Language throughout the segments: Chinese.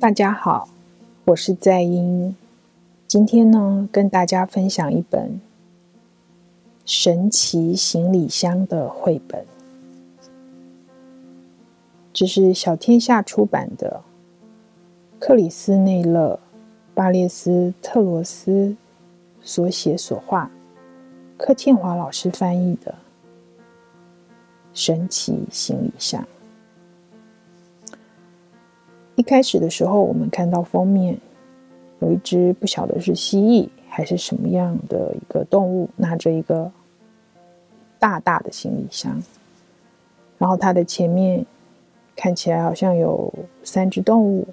大家好，我是在英。今天呢，跟大家分享一本神奇行李箱的绘本。这是小天下出版的，克里斯内勒·巴列斯特罗斯所写所画，柯倩华老师翻译的神奇行李箱。一开始的时候，我们看到封面有一只不晓得是蜥蜴还是什么样的一个动物，拿着一个大大的行李箱，然后它的前面看起来好像有三只动物，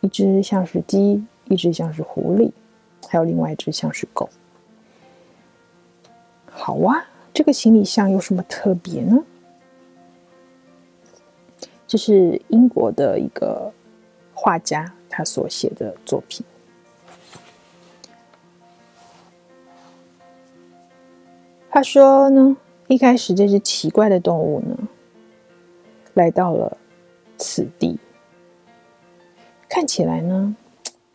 一只像是鸡，一只像是狐狸，还有另外一只像是狗。好啊，这个行李箱有什么特别呢？这是英国的一个画家他所写的作品。他说呢，一开始这只奇怪的动物呢，来到了此地，看起来呢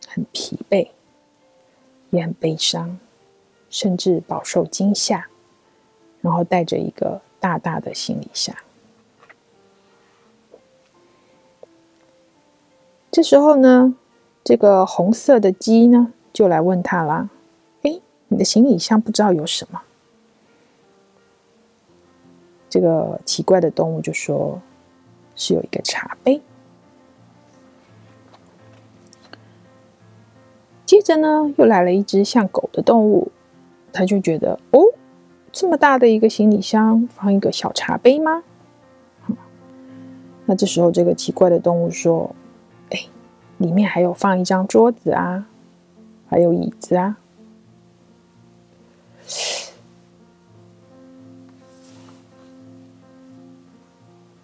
很疲惫，也很悲伤，甚至饱受惊吓，然后带着一个大大的行李箱。这时候呢，这个红色的鸡呢，就来问他啦：“哎，你的行李箱不知道有什么？”这个奇怪的动物就说：“是有一个茶杯。”接着呢，又来了一只像狗的动物，他就觉得：“哦，这么大的一个行李箱，放一个小茶杯吗？”那这时候，这个奇怪的动物说。里面还有放一张桌子啊，还有椅子啊。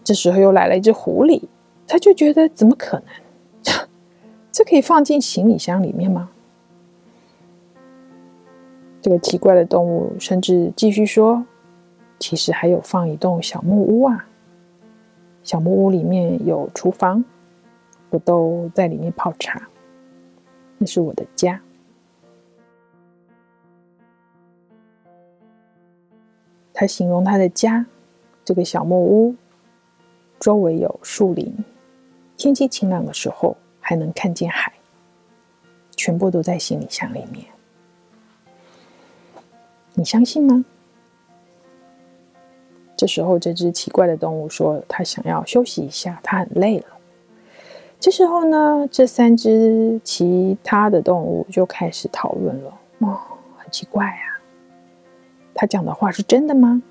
这时候又来了一只狐狸，他就觉得怎么可能？这可以放进行李箱里面吗？这个奇怪的动物甚至继续说：“其实还有放一栋小木屋啊，小木屋里面有厨房。”我都在里面泡茶，那是我的家。他形容他的家，这个小木屋周围有树林，天气晴朗的时候还能看见海，全部都在行李箱里面。你相信吗？这时候，这只奇怪的动物说：“他想要休息一下，他很累了。”这时候呢，这三只其他的动物就开始讨论了。哦，很奇怪啊，他讲的话是真的吗？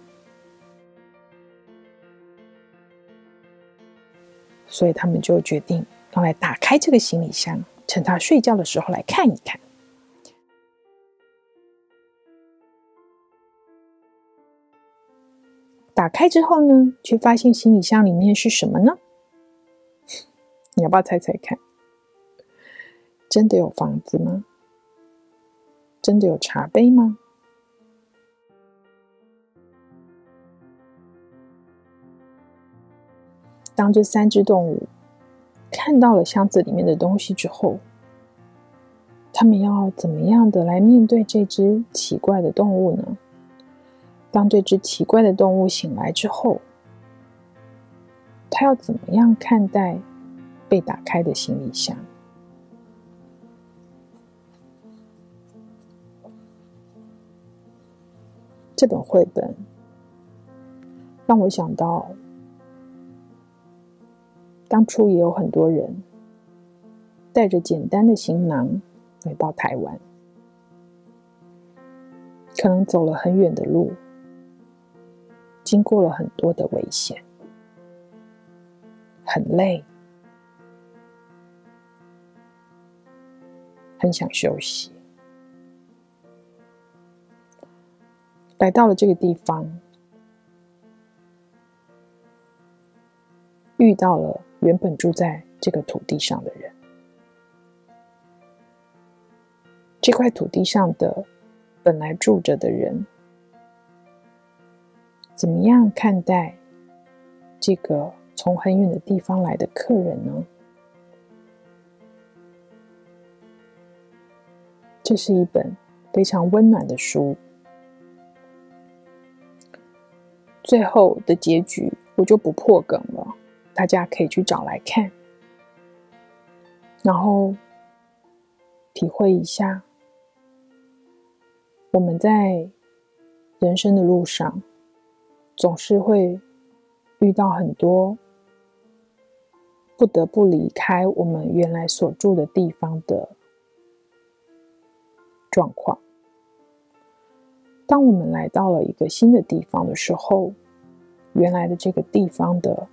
所以他们就决定要来打开这个行李箱，趁他睡觉的时候来看一看。打开之后呢，却发现行李箱里面是什么呢？你要不要猜猜看？真的有房子吗？真的有茶杯吗？当这三只动物看到了箱子里面的东西之后，他们要怎么样的来面对这只奇怪的动物呢？当这只奇怪的动物醒来之后，他要怎么样看待？被打开的行李箱。这本绘本让我想到，当初也有很多人带着简单的行囊来到台湾，可能走了很远的路，经过了很多的危险，很累。很想休息，来到了这个地方，遇到了原本住在这个土地上的人。这块土地上的本来住着的人，怎么样看待这个从很远的地方来的客人呢？这是一本非常温暖的书。最后的结局我就不破梗了，大家可以去找来看，然后体会一下我们在人生的路上总是会遇到很多不得不离开我们原来所住的地方的状况。当我们来到了一个新的地方的时候，原来的这个地方的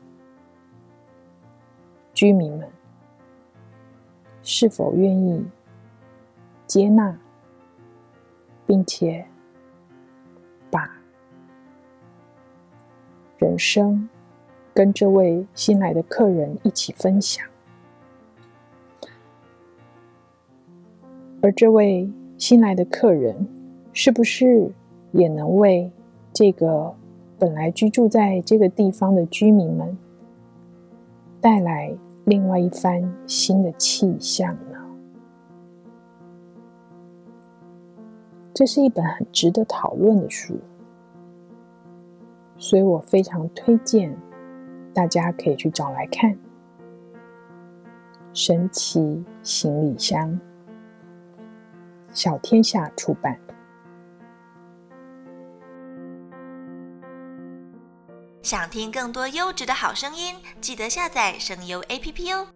居民们是否愿意接纳，并且把人生跟这位新来的客人一起分享？而这位新来的客人是不是也能为这个本来居住在这个地方的居民们带来另外一番新的气象呢？这是一本很值得讨论的书，所以我非常推荐大家可以去找来看《神奇行李箱》，小天下出版。想听更多优质的好声音，记得下载声优 APP 哦。